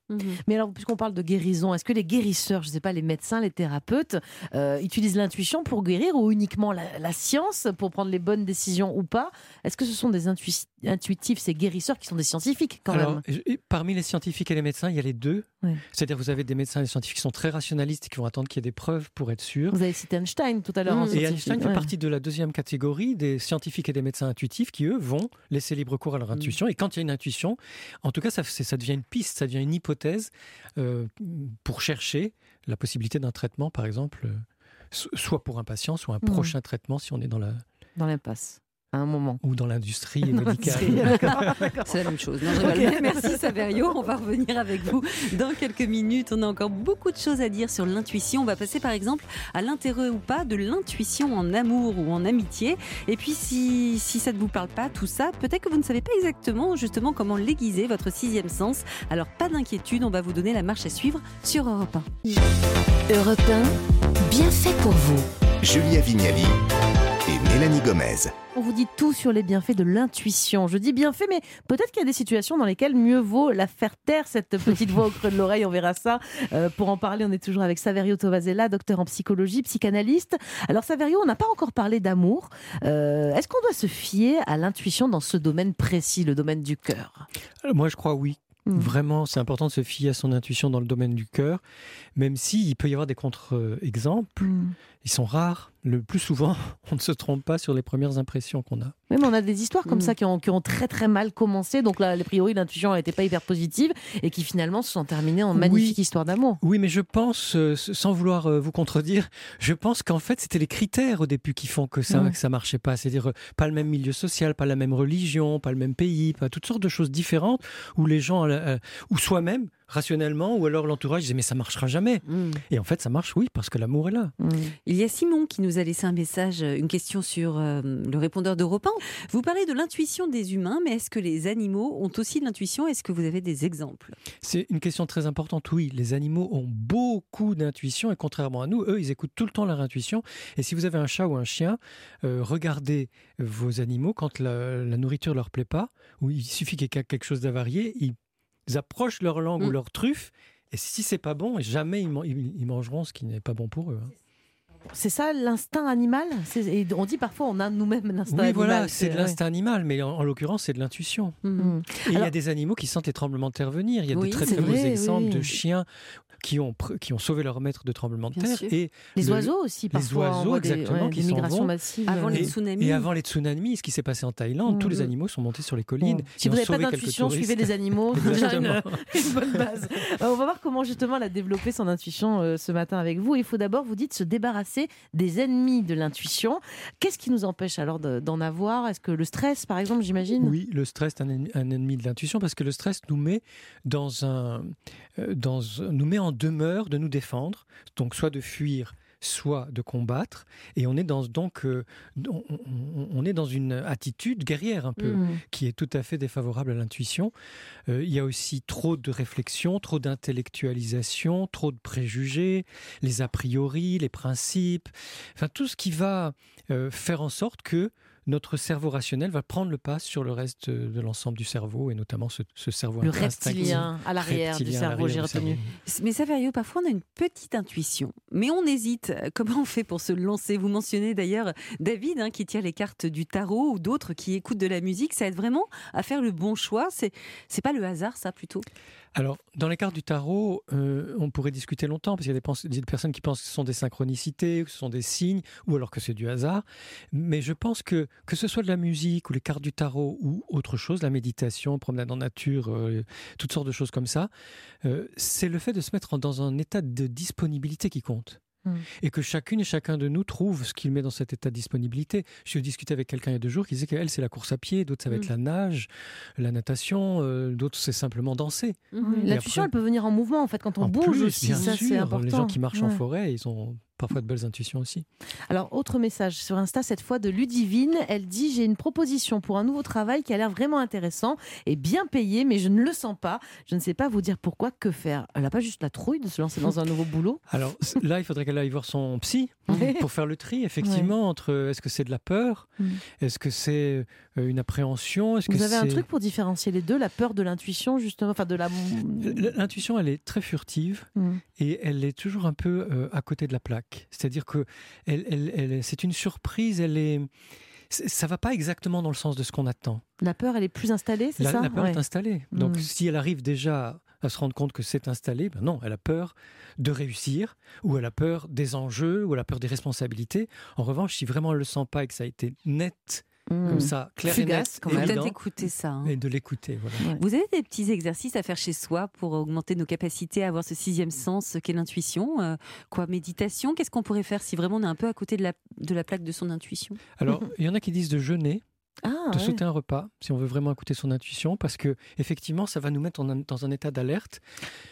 Mais alors, puisqu'on parle de guérison, est-ce que les guérisseurs, je ne sais pas, les médecins, les thérapeutes, euh, utilisent l'intuition pour guérir ou uniquement la, la science pour prendre les bonnes décisions ou pas? Est-ce que ce sont des intui- intuitifs, ces guérisseurs qui sont des scientifiques quand Alors, même? et- parmi les scientifiques et les médecins, il y a les deux. C'est-à-dire, vous avez des médecins et des scientifiques qui sont très rationalistes et qui vont attendre qu'il y ait des preuves pour être sûrs. Vous avez cité Einstein tout à l'heure. Mm. Et. Einstein fait Ouais. partie de la deuxième catégorie des scientifiques et des médecins intuitifs qui, eux, vont laisser libre cours à leur intuition. Et quand il y a une intuition, en tout cas, ça, devient une piste, ça devient une hypothèse euh, pour chercher la possibilité d'un traitement, par exemple, euh, so- soit pour un patient, soit un Mhm. prochain traitement si on est dans la, Dans l'impasse. À un moment. Ou dans l'industrie médicale. C'est la même chose. Non. Merci Saverio. On va revenir avec vous dans quelques minutes. On a encore beaucoup de choses à dire sur l'intuition. On va passer par exemple à l'intérêt ou pas de l'intuition en amour ou en amitié. Et puis si, si ça ne vous parle pas, tout ça, peut-être que vous ne savez pas exactement justement comment l'aiguiser, votre sixième sens. Alors pas d'inquiétude, on va vous donner la marche à suivre sur Europe 1. Europe 1, bien fait pour vous. Julia Vignali et Mélanie Gomez. On vous dit tout sur les bienfaits de l'intuition. Je dis bienfaits, mais peut-être qu'il y a des situations dans lesquelles mieux vaut la faire taire, cette petite voix au creux de l'oreille. On verra ça. Euh, pour en parler, on est toujours avec Saverio Tovazella, docteur en psychologie, psychanalyste. Alors, Saverio, on n'a pas encore parlé d'amour. Euh, Est-ce qu'on doit se fier à l'intuition dans ce domaine précis, le domaine du cœur? Euh, Moi, je crois oui. Mm. Vraiment, c'est important de se fier à son intuition dans le domaine du cœur, même s'il peut y avoir des contre-exemples. Mm. Ils sont rares. Le plus souvent, on ne se trompe pas sur les premières impressions qu'on a. Même on a des histoires comme Mm. ça qui ont, qui ont très très mal commencé. Donc là, a priori, l'intuition n'était pas hyper positive et qui finalement se sont terminées en Oui. magnifique histoire d'amour. Oui, mais je pense, euh, sans vouloir euh, vous contredire, je pense qu'en fait, c'était les critères au début qui font que ça, Mm. que ça marchait pas. C'est-à-dire, euh, pas le même milieu social, pas la même religion, pas le même pays, pas toutes sortes de choses différentes où les gens, ou soi-même, rationnellement, ou alors l'entourage disait mais ça marchera jamais. Mm. Et en fait, ça marche, oui, parce que l'amour est là. Mm. Il y a Simon qui nous a laissé un message, une question sur euh, le répondeur d'Europe 1. Vous parlez de l'intuition des humains, mais est-ce que les animaux ont aussi de l'intuition? Est-ce que vous avez des exemples? C'est une question très importante. Oui, les animaux ont beaucoup d'intuition et contrairement à nous, eux, ils écoutent tout le temps leur intuition. Et si vous avez un chat ou un chien, euh, regardez vos animaux quand la, la nourriture leur plaît pas, ou il suffit qu'il y ait quelque chose d'avarié, ils approchent leur langue ou Mm. leur truffe. Et si c'est pas bon, jamais ils, man- ils- ils mangeront ce qui n'est pas bon pour eux. hein. C'est ça l'instinct animal? Et On dit parfois on a nous-mêmes l'instinct Oui, animal. voilà, c'est de ouais. l'instinct animal, mais en, en l'occurrence, c'est de l'intuition. Mm. Et il y a des animaux qui sentent les tremblements de terre venir. Il y a Oui, de très très beaux exemples oui. de chiens qui ont, qui ont sauvé leur maître de tremblements de Bien terre. sûr. Et Les le- oiseaux aussi, parfois. on oiseaux, des, exactement, ouais, qui des migrations vont. massives. Avant les tsunamis Et avant les tsunamis, ce qui s'est passé en Thaïlande, tous les Mhm. animaux sont montés sur les collines. Bon. et Si vous n'avez pas d'intuition, suivez les animaux. C'est déjà une, bonne base. Euh, on va voir comment justement elle a développé son intuition euh, ce matin avec vous. Il faut d'abord, vous dites, se débarrasser des ennemis de l'intuition. Qu'est-ce qui nous empêche alors de- d'en avoir? Est-ce que le stress, par exemple, j'imagine? Oui, le stress est un ennemi, un ennemi de l'intuition parce que le stress nous met dans un, dans, nous met en demeure de nous défendre, donc soit de fuir, soit de combattre, et on est dans donc euh, on, est dans une attitude guerrière un peu Mm. qui est tout à fait défavorable à l'intuition. Euh, il y a aussi trop de réflexion, trop d'intellectualisation, trop de préjugés, les a priori, les principes, enfin tout ce qui va euh, faire en sorte que notre cerveau rationnel va prendre le pas sur le reste de, l'ensemble du cerveau et notamment ce, ce cerveau Le reptilien à l'arrière du cerveau, j'ai l'arrière du retenu. cerveau. Mais Saverio, parfois on a une petite intuition, mais on hésite. Comment on fait pour se lancer? Vous mentionnez d'ailleurs David hein, qui tire les cartes du tarot ou d'autres qui écoutent de la musique. Ça aide vraiment à faire le bon choix. C'est c'est pas le hasard, ça plutôt? Alors, dans les cartes du tarot, euh, on pourrait discuter longtemps, parce qu'il y a des, personnes qui pensent que ce sont des synchronicités, que ce sont des signes, ou alors que c'est du hasard. Mais je pense que, que ce soit de la musique, ou les cartes du tarot, ou autre chose, la méditation, promenade en nature, euh, toutes sortes de choses comme ça, euh, c'est le fait de se mettre dans un état de disponibilité qui compte. Mm. Et que chacune et chacun de nous trouve ce qu'il met dans cet état de disponibilité. Je discutais avec quelqu'un il y a deux jours qui disait qu'elle, c'est la course à pied, d'autres, ça va Mm. être la nage, la natation, euh, d'autres, c'est simplement danser. Et L'intuition, après- elle peut venir en mouvement en fait quand on en bouge plus, aussi. bien Ça, sûr, c'est important. les gens qui marchent en forêt, ils ont parfois de belles intuitions aussi. Alors, autre message sur Insta, cette fois de Ludivine. Elle dit J'ai une proposition pour un nouveau travail qui a l'air vraiment intéressant et bien payé, mais je ne le sens pas. Je ne sais pas vous dire pourquoi, que faire. Elle n'a pas juste la trouille de se lancer dans un nouveau boulot? Alors là, il faudrait qu'elle aille voir son psy pour faire le tri, effectivement, entre est-ce que c'est de la peur, Mm. est-ce que c'est une appréhension, est-ce que Vous avez un truc pour différencier les deux La peur de l'intuition, justement, enfin de la. L'intuition, elle est très furtive Mm. et elle est toujours un peu euh, à côté de la plaque. C'est-à-dire que elle, elle- elle- c'est une surprise, elle est, ça va pas exactement dans le sens de ce qu'on attend. La peur, elle est plus installée, c'est La, ça la peur Ouais. est installée. Donc Mm. si elle arrive déjà à se rendre compte que c'est installé, ben non, elle a peur de réussir, ou elle a peur des enjeux, ou elle a peur des responsabilités. En revanche, si vraiment elle le sent pas et que ça a été net, Mm. comme ça, clair Fugace, et net. Peut-être écouter ça. hein. et de l'écouter. Voilà. Ouais. Vous avez des petits exercices à faire chez soi pour augmenter nos capacités à avoir ce sixième sens qu'est l'intuition Euh, Quoi, méditation? Qu'est-ce qu'on pourrait faire si vraiment on est un peu à côté de la, de la plaque de son intuition? Alors, il y en a qui disent de jeûner. Ah, de ouais. sauter un repas si on veut vraiment écouter son intuition parce que effectivement ça va nous mettre en un- dans un état d'alerte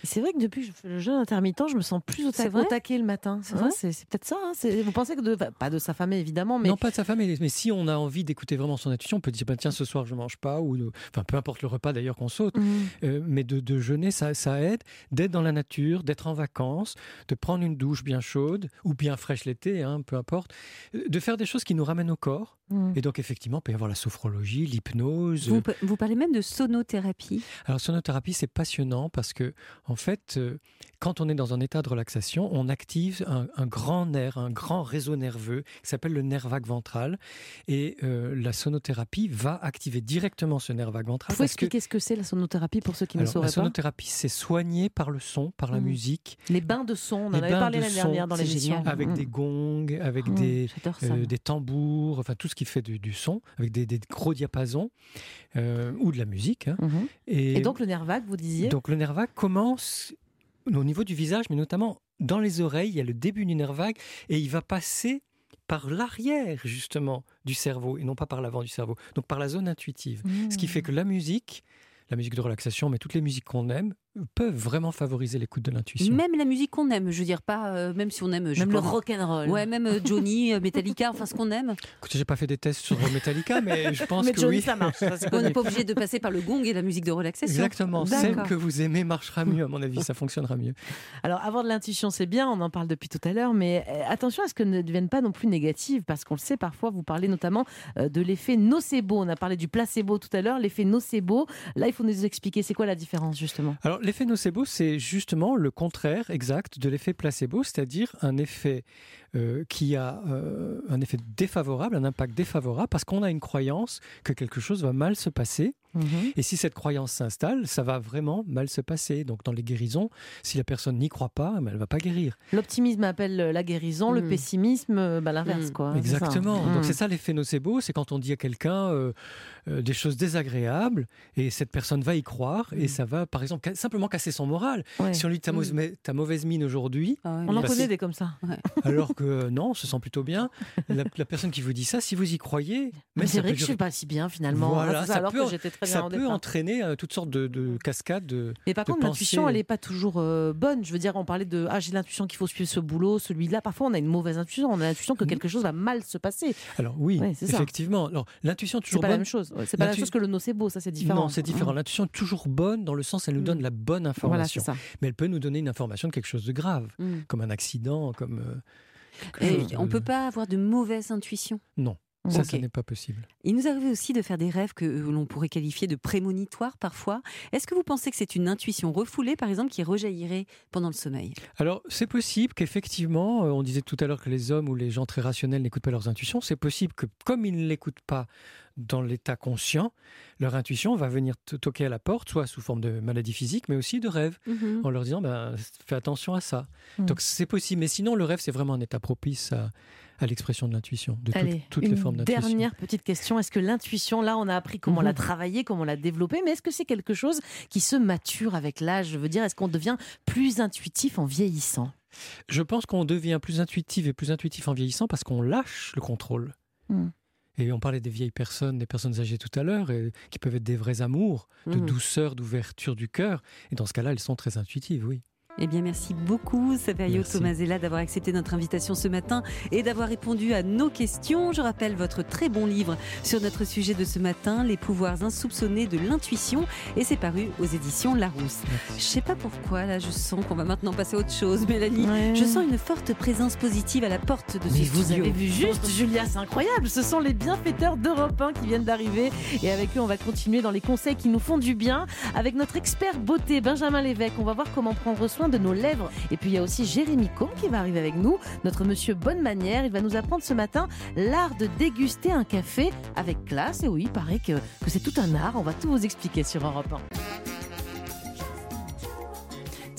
C'est vrai que depuis que je fais le jeûne intermittent, je me sens plus au, C'est ta- vrai au taquet le matin. C'est Ouais, vrai c'est c'est peut-être ça. hein. Vous pensez que de, pas de s'affamer évidemment, mais non pas de sa femme mais, si on a envie d'écouter vraiment son intuition on peut dire ben, tiens ce soir je mange pas ou enfin peu importe le repas d'ailleurs qu'on saute Mhm. Euh, mais de, de jeûner ça, ça aide d'être dans la nature d'être en vacances de prendre une douche bien chaude ou bien fraîche l'été hein, peu importe Euh, de faire des choses qui nous ramènent au corps Mhm. et donc effectivement il peut y avoir la sophrologie l'hypnose Vous, vous parlez même de sonothérapie. Alors, sonothérapie, c'est passionnant parce que, en fait, euh, quand on est dans un état de relaxation, on active un, un grand nerf, un grand réseau nerveux qui s'appelle le nerf vague ventral. Et euh, la sonothérapie va activer directement ce nerf vague ventral. Vous parce que- expliquer ce que c'est la sonothérapie pour ceux qui ne alors, la sauraient pas sonothérapie, c'est soigner par le son, par la Mhm. musique, Les bains de son, on en Les avait parlé l'année dernière dans c'est l'émission. avec Mhm. des gongs, avec des, euh, des tambours, enfin tout ce qui fait du, du son, avec des, des gros diapasons euh, ou de la musique. hein. Mhm. Et, Et donc le nerf vague, vous disiez? donc le nerf vague commence au niveau du visage, mais notamment dans les oreilles. Il y a le début du nerf vague et il va passer par l'arrière justement du cerveau et non pas par l'avant du cerveau. Donc par la zone intuitive. Ce qui fait que la musique, la musique de relaxation, mais toutes les musiques qu'on aime, peuvent vraiment favoriser l'écoute de l'intuition. Même la musique qu'on aime, je veux dire pas, euh, même si on aime, je Même le rock and roll. Ouais, même euh, Johnny, euh, Metallica, enfin ce qu'on aime. Écoutez, j'ai pas fait des tests sur Metallica, mais je pense Mais que Johnny, oui. ça marche. ça, On n'est pas obligé de passer par le gong et la musique de relaxation. Exactement. Celle que vous aimez marchera mieux, à mon avis. Ça fonctionnera mieux. Alors, avoir de l'intuition, c'est bien, on en parle depuis tout à l'heure, mais attention à ce que ne devienne pas non plus négative, parce qu'on le sait, parfois, vous parlez notamment de l'effet nocebo. On a parlé du placebo tout à l'heure, l'effet nocebo. Là, il faut nous expliquer, c'est quoi la différence, justement? Alors, l'effet nocebo, c'est justement le contraire exact de l'effet placebo, c'est-à-dire un effet euh, qui a euh, un effet défavorable, un impact défavorable, parce qu'on a une croyance que quelque chose va mal se passer. Et si cette croyance s'installe, ça va vraiment mal se passer. Donc, dans les guérisons, si la personne n'y croit pas, elle ne va pas guérir. L'optimisme appelle la guérison, le Mm. pessimisme, euh, bah, l'inverse, Mm. quoi. Exactement. Mm. Donc c'est ça l'effet nocebo, c'est quand on dit à quelqu'un euh, euh, des choses désagréables et cette personne va y croire et ça va, par exemple, ca- simplement casser son moral. Ouais. Si on lui dit ta, Mm. mauvaise- ta mauvaise mine aujourd'hui, Ah ouais, On en connaît des comme ça. alors que euh, non, on se sent plutôt bien. La, la personne qui vous dit ça, si vous y croyez, Mais c'est vrai que je durer- suis pas si bien, finalement. Voilà, Ah, ça, ça alors peut que j'étais très bien ça peut départ. entraîner euh, toutes sortes de, de cascades. De, Mais par de contre, l'intuition, elle n'est pas toujours euh, bonne. Je veux dire, on parlait de ah, j'ai l'intuition qu'il faut suivre ce boulot, celui-là. Parfois, on a une mauvaise intuition. On a l'intuition que Mhm. quelque chose va mal se passer. Alors oui, Ouais, effectivement. Alors l'intuition est C'est toujours pas la bonne. même chose. C'est pas la même chose que le nocebo, ça c'est différent. Non, c'est différent. Mm. L'intuition est toujours bonne dans le sens elle nous donne Mm. la bonne Voilà, information. ça. mais elle peut nous donner une information de quelque chose de grave, Mm. comme un accident, comme euh, Et on peut pas avoir de mauvaise intuition. Non, ça, Ok. ça n'est pas possible. Il nous arrive aussi de faire des rêves que euh, l'on pourrait qualifier de prémonitoires parfois. Est-ce que vous pensez que c'est une intuition refoulée, par exemple, qui rejaillirait pendant le sommeil? Alors, c'est possible qu'effectivement, euh, on disait tout à l'heure que les hommes ou les gens très rationnels n'écoutent pas leurs intuitions. C'est possible que, comme ils ne l'écoutent pas dans l'état conscient, leur intuition va venir toquer à la porte, soit sous forme de maladie physique, mais aussi de rêve, en leur disant ben, fais attention à ça. Mm. Donc, c'est possible. Mais sinon, le rêve, c'est vraiment un état propice à, à l'expression de l'intuition, de toutes- Allez, toutes une les formes d'intuition. dernière petite question. Est-ce que l'intuition, là, on a appris comment Mhm. la travailler, comment la développer, mais est-ce que c'est quelque chose qui se mature avec l'âge? Je veux dire, est-ce qu'on devient plus intuitif en vieillissant? Je pense qu'on devient plus intuitif et plus intuitif en vieillissant parce qu'on lâche le contrôle. Mm. Et on parlait des vieilles personnes, des personnes âgées tout à l'heure, qui peuvent être des vrais amours, de Mhm. douceur, d'ouverture du cœur. Et dans ce cas-là, elles sont très intuitives, oui. Eh bien, merci beaucoup, Saverio. Tomasella, d'avoir accepté notre invitation ce matin et d'avoir répondu à nos questions. Je rappelle votre très bon livre sur notre sujet de ce matin, Les pouvoirs insoupçonnés de l'intuition, et c'est paru aux éditions Larousse. Je sais pas pourquoi, là, je sens qu'on va maintenant passer à autre chose, Mélanie. Ouais. Je sens une forte présence positive à la porte de Mais ce vous studio. avez vu juste, Julia, c'est incroyable. Ce sont les bienfaiteurs d'Europe 1 qui viennent d'arriver. Et avec eux, on va continuer dans les conseils qui nous font du bien. Avec notre expert beauté, Benjamin Lévesque, on va voir comment prendre soin de nos lèvres. Et puis, il y a aussi Jérémy Combe qui va arriver avec nous, notre monsieur bonne manière. Il va nous apprendre ce matin l'art de déguster un café avec classe. Et oui, il paraît que, que c'est tout un art. On va tout vous expliquer sur Europe 1.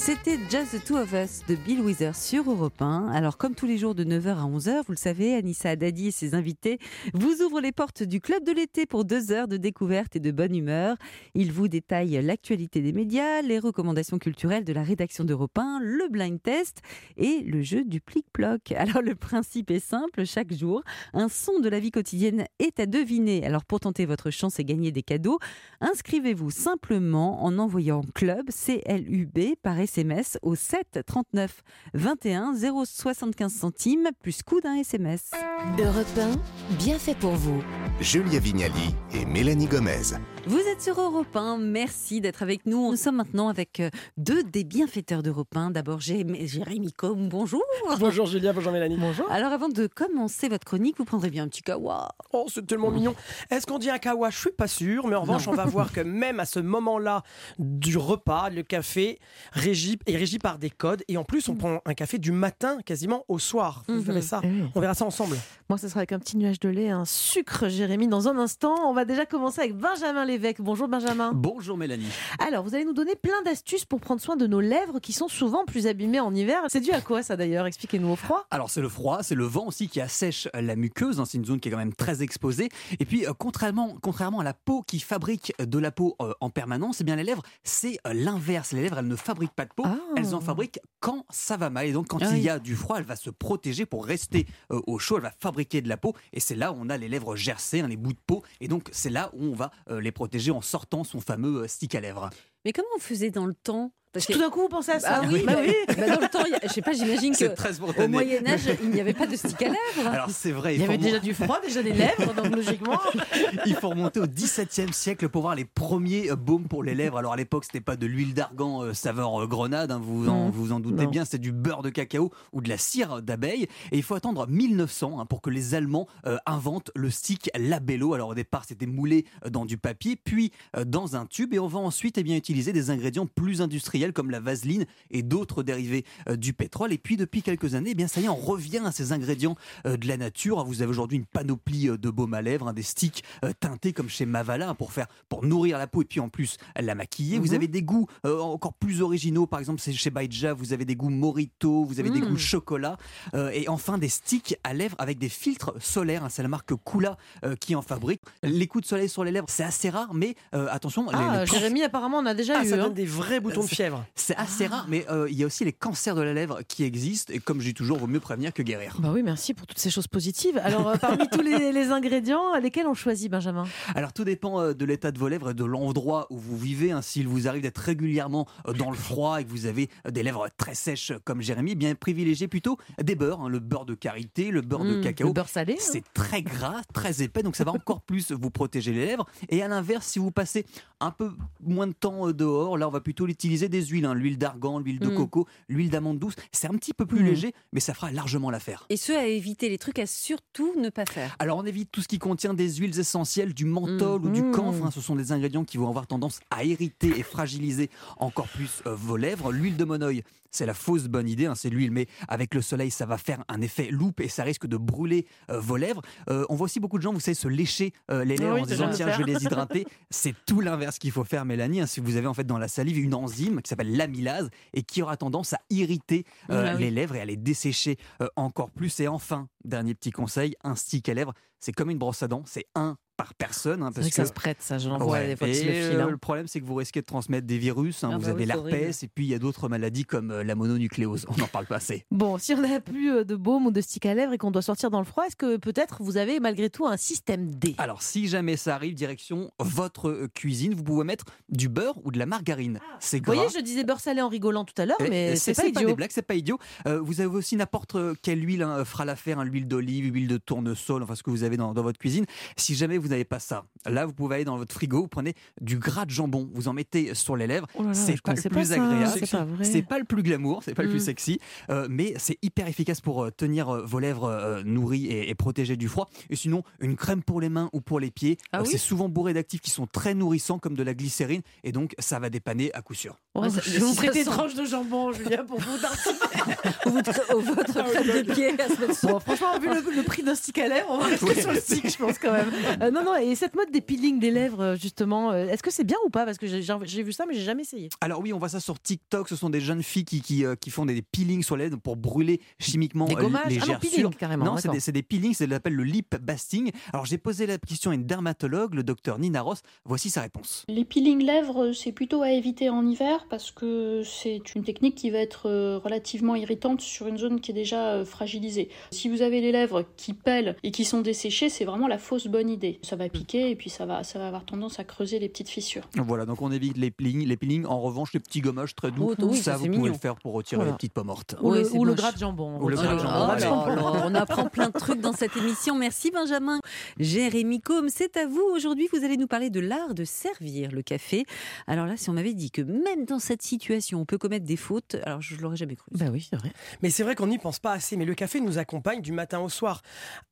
C'était Just the Two of Us de Bill Withers sur Europe 1. Alors, comme tous les jours de 9h à 11h, vous le savez, Anissa Haddadi et ses invités vous ouvrent les portes du club de l'été pour deux heures de découverte et de bonne humeur. Ils vous détaillent l'actualité des médias, les recommandations culturelles de la rédaction d'Europe 1, le blind test et le jeu du plic-ploc. Alors, le principe est simple. Chaque jour, un son de la vie quotidienne est à deviner. Alors, pour tenter votre chance et gagner des cadeaux, inscrivez-vous simplement en envoyant club, C-L-U-B, par SMS au 7 39 21 075 centimes plus coût d'un SMS. Europe 1, bien fait pour vous. Julia Vignali et Mélanie Gomez. Vous êtes sur Europe 1, merci d'être avec nous. Nous sommes maintenant avec euh, deux des bienfaiteurs d'Europe 1. D'abord, j'ai Jérémy Combe, bonjour. Bonjour Julia, bonjour Mélanie. Bonjour. Alors avant de commencer votre chronique, vous prendrez bien un petit kawa. Oh, c'est tellement mignon. Est-ce qu'on dit un kawa? Je suis pas sûr, mais en revanche, on va voir que même à ce moment-là du repas, le café régi, est régi par des codes. Et en plus, on prend un café du matin quasiment au soir. Vous Mhm. verrez ça. Eh. On verra ça ensemble. Moi, ce sera avec un petit nuage de lait, un sucre, Jérémy. Dans un instant, on va déjà commencer avec Benjamin Lévesque. Bonjour Benjamin. Bonjour Mélanie. Alors, vous allez nous donner plein d'astuces pour prendre soin de nos lèvres qui sont souvent plus abîmées en hiver. C'est dû à quoi ça d'ailleurs? Expliquez-nous au froid. Alors c'est le froid, c'est le vent aussi qui assèche la muqueuse, hein, c'est une zone qui est quand même très exposée. Et puis euh, contrairement, contrairement à la peau qui fabrique de la peau euh, en permanence, eh bien les lèvres c'est euh, l'inverse. Les lèvres elles ne fabriquent pas de peau, Ah. elles en fabriquent quand ça va mal. Et donc quand Ah il y a du froid, elle va se protéger pour rester au chaud, elle va fabriquer de la peau. Et c'est là où on a les lèvres gercées, hein, les bouts de peau. Et donc c'est là où on va les protéger en sortant son fameux euh, stick à lèvres. Mais comment on faisait dans le temps? Parce que- Tout d'un coup, vous pensez à ça Ah oui, Bah oui. bah, dans le temps, a- je sais pas, j'imagine que très au. Moyen Âge, il n'y avait pas de stick à lèvres. Alors c'est vrai, Il y avait déjà du froid, déjà des lèvres, donc logiquement. Il faut remonter au XVIIe siècle pour voir les premiers euh, baumes pour les lèvres. Alors à l'époque, c'était pas de l'huile d'argan euh, saveur euh, grenade, hein, vous en, vous en doutez Non. bien, c'est du beurre de cacao ou de la cire d'abeille. Et il faut attendre 1900 hein, pour que les Allemands euh, inventent le stick labello. Alors au départ, c'était moulé dans du papier, puis euh, dans un tube, et on va ensuite eh bien, utiliser des ingrédients plus industriels comme la vaseline et d'autres dérivés euh, du pétrole. Et puis depuis quelques années, eh bien ça y est, on revient à ces ingrédients euh, de la nature. Vous avez aujourd'hui une panoplie euh, de baumes à lèvres, hein, des sticks teintés comme chez Mavala hein, pour faire pour nourrir la peau et puis en plus la maquiller. Vous Mhm. avez des goûts encore plus originaux, par exemple c'est chez Baïdja, vous avez des goûts morito, vous avez des Mm. goûts chocolat Euh, et enfin des sticks à lèvres avec des filtres solaires. hein, c'est la marque Kula qui en fabrique. Les coups de soleil sur les lèvres, c'est assez rare, mais attention, les- Ah, les, Jérémy, apparemment, on a déjà Ah, eu. ça hein. donne des vrais boutons de fièvre. c'est assez rare, mais euh, il y a aussi les cancers de la lèvre qui existent. Et comme je dis toujours, vaut mieux prévenir que guérir. Bah oui, merci pour toutes ces choses positives. Alors, euh, parmi tous les, les ingrédients, lesquels on choisit, Benjamin? Alors tout dépend euh, de l'état de vos lèvres et de l'endroit où vous vivez. hein. S'il vous arrive d'être régulièrement euh, dans le froid et que vous avez euh, des lèvres très sèches comme Jérémy, eh bien privilégiez plutôt des beurres, hein. le beurre de karité, le beurre de Mmh, cacao. Le beurre salé. hein. C'est très gras, très épais, donc ça va encore plus vous protéger les lèvres. Et à l'inverse, si vous passez un peu moins de temps euh, dehors, là on va plutôt utiliser des huiles, hein. l'huile d'argan, l'huile de Mm. coco, l'huile d'amande douce. C'est un petit peu plus Mm. léger, mais ça fera largement l'affaire. Et ce à éviter, les trucs à surtout ne pas faire. Alors on évite tout ce qui contient des huiles essentielles, du menthol ou du Mmh. camphre. hein. Ce sont des ingrédients qui vont avoir tendance à irriter et fragiliser encore plus euh, vos lèvres. L'huile de monoï, c'est la fausse bonne idée, hein, c'est l'huile, mais avec le soleil, ça va faire un effet loupe et ça risque de brûler euh, vos lèvres. Euh, on voit aussi beaucoup de gens, vous savez, se lécher euh, les lèvres Oui, en disant tiens, je vais les hydrater. c'est tout l'inverse qu'il faut faire, Mélanie. hein. si vous avez en fait dans la salive une enzyme qui s'appelle l'amylase et qui aura tendance à irriter euh, Ah oui. les lèvres et à les dessécher encore plus. Et enfin, dernier petit conseil, un stick à lèvres, c'est comme une brosse à dents, c'est un par personne. hein, C'est parce que ça se prête, ça. Je l'envoie Ouais, des fois et, le file. euh, hein. le problème, c'est que vous risquez de transmettre des virus. hein. Ah vous bah avez oui, c'est l'herpès et puis il y a d'autres maladies comme euh, la mononucléose. On n'en parle pas assez. Bon, si on n'a plus euh, de baume ou de stick à lèvres et qu'on doit sortir dans le froid, est-ce que peut-être vous avez malgré tout un système D? Alors, si jamais ça arrive, direction votre cuisine, vous pouvez mettre du beurre ou de la margarine. C'est Vous gras. voyez, je disais beurre salé en rigolant tout à l'heure, Eh, mais c'est pas des idiot. blagues, c'est pas idiot. Euh, vous avez aussi n'importe quelle huile hein, fera l'affaire, hein, l'huile d'olive, l'huile de tournesol, enfin ce que vous avez dans, dans votre cuisine. Si jamais vous n'avez pas ça, là vous pouvez aller dans votre frigo, vous prenez du gras de jambon, vous en mettez sur les lèvres. Oh c'est pas le plus agréable, c'est pas le plus glamour, c'est pas le Mm. plus sexy, euh, mais c'est hyper efficace pour euh, tenir euh, vos lèvres euh, nourries et, et protégées du froid. Et sinon, une crème pour les mains ou pour les pieds, Ah euh, oui c'est souvent bourré d'actifs qui sont très nourrissants comme de la glycérine et donc ça va dépanner à coup sûr. Ouais, ça- je vais vous si ça prêter une sent- tranche de jambon, Julien, pour vous Ou votre, ou votre crème de pied Bon, franchement, vu le, le prix d'un stick à lèvres, on va rester sur le stick, je pense quand même. Non, Non, et cette mode des peelings des lèvres, euh, justement, euh, est-ce que c'est bien ou pas? Parce que j'ai vu ça, mais j'ai jamais essayé. Alors oui, on voit ça sur TikTok. Ce sont des jeunes filles qui, qui, euh, qui font des peelings sur les lèvres pour brûler chimiquement Des gommages? les Ah non, peeling, carrément, Non, c'est des, c'est des peelings, c'est ce qu'on appelle le lip basting. Alors j'ai posé la question à une dermatologue, le docteur Nina Ross. Voici sa réponse. Les peelings lèvres, c'est plutôt à éviter en hiver parce que c'est une technique qui va être relativement irritante sur une zone qui est déjà fragilisée. Si vous avez les lèvres qui pèlent et qui sont desséchées, c'est vraiment la fausse bonne idée. Ça va piquer et puis ça va, ça va avoir tendance à creuser les petites fissures. Voilà, donc on évite les peelings. Les peelings, en revanche, les petits gommages très doux, Oh, oui, ça, ça, vous pouvez mignon. le faire pour retirer Voilà. les petites pommes mortes. Ou, le, ou le gras de jambon. Ou le gras de là jambon. là. Oh là là, on apprend plein de trucs dans cette émission. Merci Benjamin. Jérémy Combe, c'est à vous. Aujourd'hui, vous allez nous parler de l'art de servir le café. Alors là, si on m'avait dit que même dans cette situation, on peut commettre des fautes, alors je ne l'aurais jamais cru. Bah oui, c'est vrai. Mais c'est vrai qu'on n'y pense pas assez. Mais le café nous accompagne du matin au soir.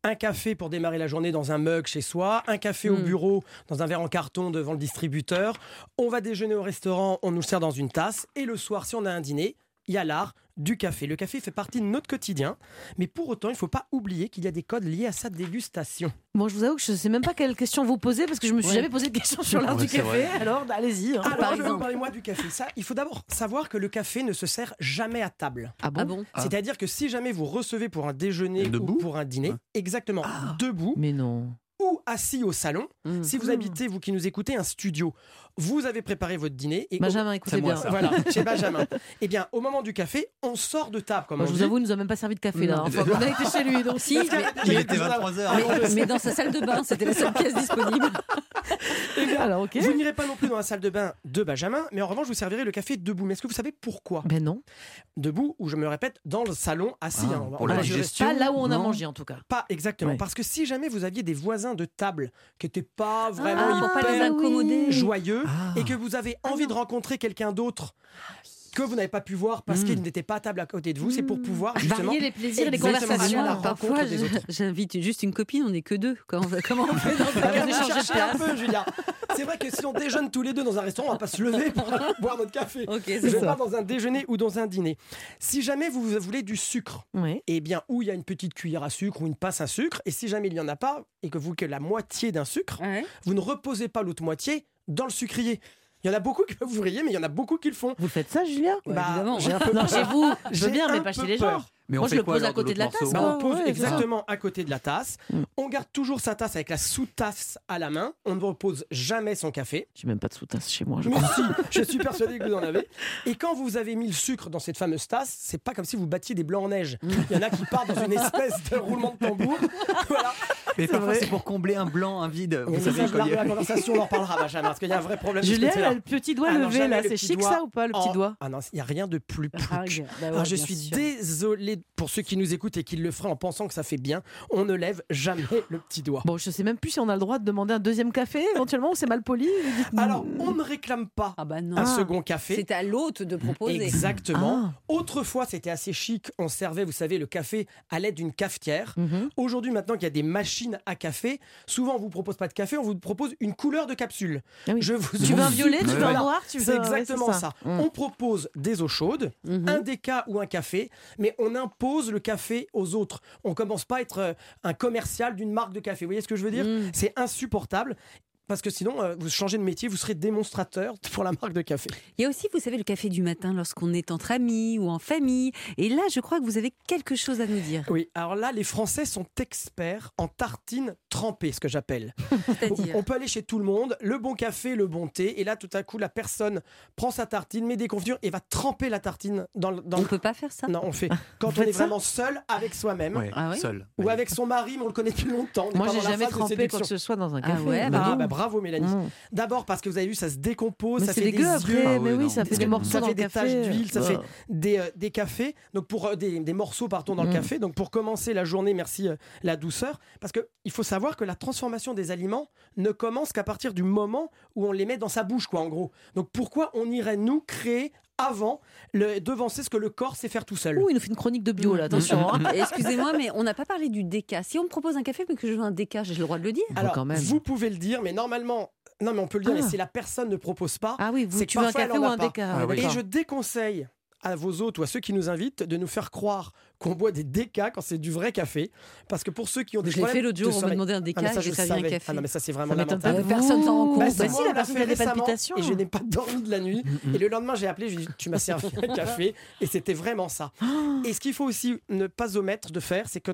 Un café pour démarrer la journée dans un mug chez soi, un café au Mm. bureau dans un verre en carton devant le distributeur. On va déjeuner au restaurant, on nous le sert dans une tasse. Et le soir, si on a un dîner, il y a l'art du café. Le café fait partie de notre quotidien. Mais pour autant, il ne faut pas oublier qu'il y a des codes liés à sa dégustation. Bon, je vous avoue que je ne sais même pas quelle question vous poser parce que je me suis Ouais. jamais posé de question sur l'art Ouais, du café. vrai. Alors, allez-y. hein. Alors, je vais vous parler moi du café. Ça, il faut d'abord savoir que le café ne se sert jamais à table. Ah bon, Ah bon C'est-à-dire que si jamais vous recevez pour un déjeuner Debout ou pour un dîner, exactement, debout Mais non. Ou assis au salon, Mmh. si vous habitez, vous qui nous écoutez, un studio, vous avez préparé votre dîner. Et Benjamin, écoutez bien. ça. Voilà, chez Benjamin. Eh bien, au moment du café, on sort de table, comme Moi, on je vous dit. avoue, il nous a même pas servi de café là. Enfin, on a été chez lui, donc Si, mais- Il était 23h. mais, mais dans sa salle de bain, c'était la seule pièce disponible. Eh bien, Alors. Vous n'irez pas non plus dans la salle de bain de Benjamin, mais en revanche, vous servirez le café debout. Mais est-ce que vous savez pourquoi? Ben non. Debout, ou je me répète, dans le salon, assis. Ah, hein, pour la Pas- durer- digestion. Pas là où on a non. mangé en tout cas. Pas exactement. Ouais. Parce que si jamais vous aviez des voisins de table qui n'étaient pas vraiment Ah, pas les hyper incommoder. joyeux Ah. et que vous avez envie de rencontrer quelqu'un d'autre que vous n'avez pas pu voir parce Mm. qu'il n'était pas à table à côté de vous, c'est pour pouvoir justement Varier les plaisirs les conversations. la Parfois, j'invite juste une copine, on n'est que deux. Comment, comment on fait Ah, de cherchez un peu, Julia. C'est vrai que si on déjeune tous les deux dans un restaurant, on va pas se lever pour boire notre café. Ok, Je pas dans un déjeuner ou dans un dîner. Si jamais vous voulez du sucre, Oui. eh bien, où il y a une petite cuillère à sucre ou une passe à sucre, et si jamais il n'y en a pas, et que vous que la moitié d'un sucre, vous ne reposez pas l'autre moitié dans le sucrier. Il y en a beaucoup qui peuvent vous riez, mais il y en a beaucoup qui le font. Vous faites ça, Julien Ouais, Bah, évidemment. j'ai un peu Non, chez vous, je veux bien, mais pas chez les gens. Mais on Moi, je le quoi pose à de côté de la tasse, Bah, on pose ouais, exactement à côté de la tasse. Mm. On garde toujours sa tasse avec la sous-tasse à la main. On ne repose jamais son café. J'ai même pas de sous-tasse chez moi. je Mais si, je suis persuadé que vous en avez. Et quand vous avez mis le sucre dans cette fameuse tasse, c'est pas comme si vous battiez des blancs en neige. Il y en a qui partent dans une espèce de roulement de tambour. Voilà. Mais parfois, c'est pour combler un blanc, un vide. Vous savez, quand garde il y la a- conversation, on en parlera, Benjamin, parce qu'il y a un vrai problème. de ce Julien, côté-là. elle a le petit doigt Ah non, levé jamais là. le C'est petit chic doigt. ça ou pas, le petit Oh, doigt Ah non, il n'y a rien de plus plouc. Bah Alors je suis désolé pour ceux qui nous écoutent et qui le feraient en pensant que ça fait bien. On ne lève jamais le petit doigt. Bon, je sais même plus si on a le droit de demander un deuxième café éventuellement ou c'est mal poli. Alors, on ne réclame pas Ah bah non. un Ah. second café. C'est à l'hôte de proposer. Exactement. Ah. Autrefois, c'était assez chic. On servait, vous savez, le café à l'aide d'une cafetière. Mhm. Aujourd'hui, maintenant qu'il y a des machines à café, souvent on vous propose pas de café, on vous propose une couleur de capsule. Ah oui. Je vous Tu veux un violet, tu veux un noir, tu veux C'est exactement ça. Mm. On propose des eaux chaudes, Mhm. un déca ou un café, mais on impose le café aux autres. On commence pas à être euh, un commercial d'une marque de café. Vous voyez ce que je veux dire Mm. C'est insupportable. Parce que sinon, euh, vous changez de métier, vous serez démonstrateur pour la marque de café. Il y a aussi, vous savez, le café du matin lorsqu'on est entre amis ou en famille. Et là, je crois que vous avez quelque chose à nous dire. Oui, alors là, les Français sont experts en tartines trempées, ce que j'appelle. C'est-à-dire On peut aller chez tout le monde, le bon café, le bon thé, et là, tout à coup, la personne prend sa tartine, met des confitures et va tremper la tartine dans le. Dans On le- peut pas faire ça Non, on fait quand on est vraiment seul avec soi-même. Ouais, Ah ouais seul. Ou avec son mari, mais on le connaît depuis longtemps. Moi, j'ai jamais trempé quoi que ce soit dans un Ah café. ouais, Bah bah Ah, bah, bravo Mélanie. Mm. D'abord parce que vous avez vu, ça se décompose, Mais ça fait des yeux, après, Ah mais oui, ça fait des morceaux ça dans fait le des café. taches d'huile, ça fait des, euh, des cafés, donc pour euh, des, des morceaux pardon dans le Mm. café. Donc pour commencer la journée, merci euh, la douceur, parce que il faut savoir que la transformation des aliments ne commence qu'à partir du moment où on les met dans sa bouche, quoi, en gros. Donc pourquoi on irait nous créer avant le devancer ce que le corps sait faire tout seul Ouh, il nous fait une chronique de bio là, attention. hein. Excusez-moi, mais on n'a pas parlé du déca. Si on me propose un café mais que je veux un déca, j'ai le droit de le dire Alors, quand même. vous pouvez le dire, mais normalement, non, mais on peut le dire, Ah. mais si la personne ne propose pas, Ah oui, vous, tu veux un café ou un déca Ah oui. Et je déconseille à vos hôtes ou à ceux qui nous invitent de nous faire croire qu'on boit des décas quand c'est du vrai café. Parce que pour ceux qui ont des Je problèmes fait l'autre jour, de on m'a demandé un Ah, déca, mais ça, j'ai je servi un café. Ah non, mais ça, c'est vraiment Ça lamentable. pas. Personne s'en rend compte. Bah, Bah c'est si, la on l'a personne. Et je n'ai pas dormi de la nuit. Et le lendemain, j'ai appelé, j'ai dit Tu m'as servi un café. Et c'était vraiment ça. Et ce qu'il faut aussi ne pas omettre de faire, c'est que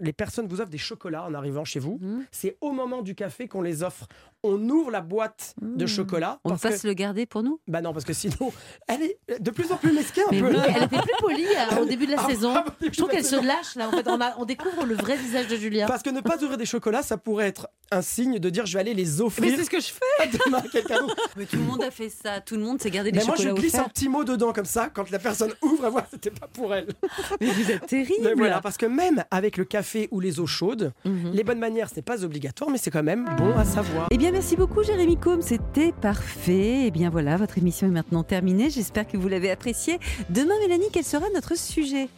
les personnes vous offrent des chocolats en arrivant chez vous. C'est au moment du café qu'on les offre. On ouvre la boîte de chocolat. On passe que- le garder pour nous? Bah non, parce que sinon, elle est de plus en plus mesquine un Mais peu. oui, elle était plus polie au début de la Ah, saison. ah, Je trouve qu'elle se lâche là. En fait, on, a- on découvre le vrai visage de Julia. Parce que ne pas ouvrir des chocolats, ça pourrait être un signe de dire je vais aller les offrir. Mais c'est ce que je fais demain à quelqu'un d'autre. Mais tout le monde a fait ça, tout le monde s'est gardé des Mais moi, je chocolats glisse un petit mot dedans comme ça quand la personne ouvre à voir que c'était pas pour elle. Mais vous êtes terrible Mais voilà, parce que même avec le café ou les eaux chaudes, les bonnes manières, c'est pas obligatoire, mais c'est quand même bon à savoir. Eh bien, merci beaucoup, Jérémy Combe. C'était parfait. Eh bien, voilà, votre émission est maintenant terminée. J'espère que vous l'avez appréciée. Demain, Mélanie, quel sera notre sujet?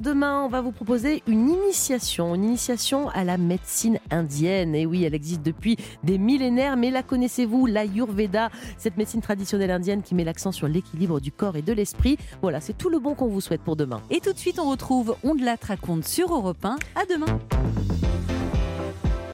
Demain, on va vous proposer une initiation, une initiation à la médecine indienne. Et oui, elle existe depuis des millénaires, mais la connaissez-vous, l'Ayurveda, cette médecine traditionnelle indienne qui met l'accent sur l'équilibre du corps et de l'esprit. Voilà, c'est tout le bon qu'on vous souhaite pour demain. Et tout de suite, on retrouve On de la raconte sur Europe 1. À demain.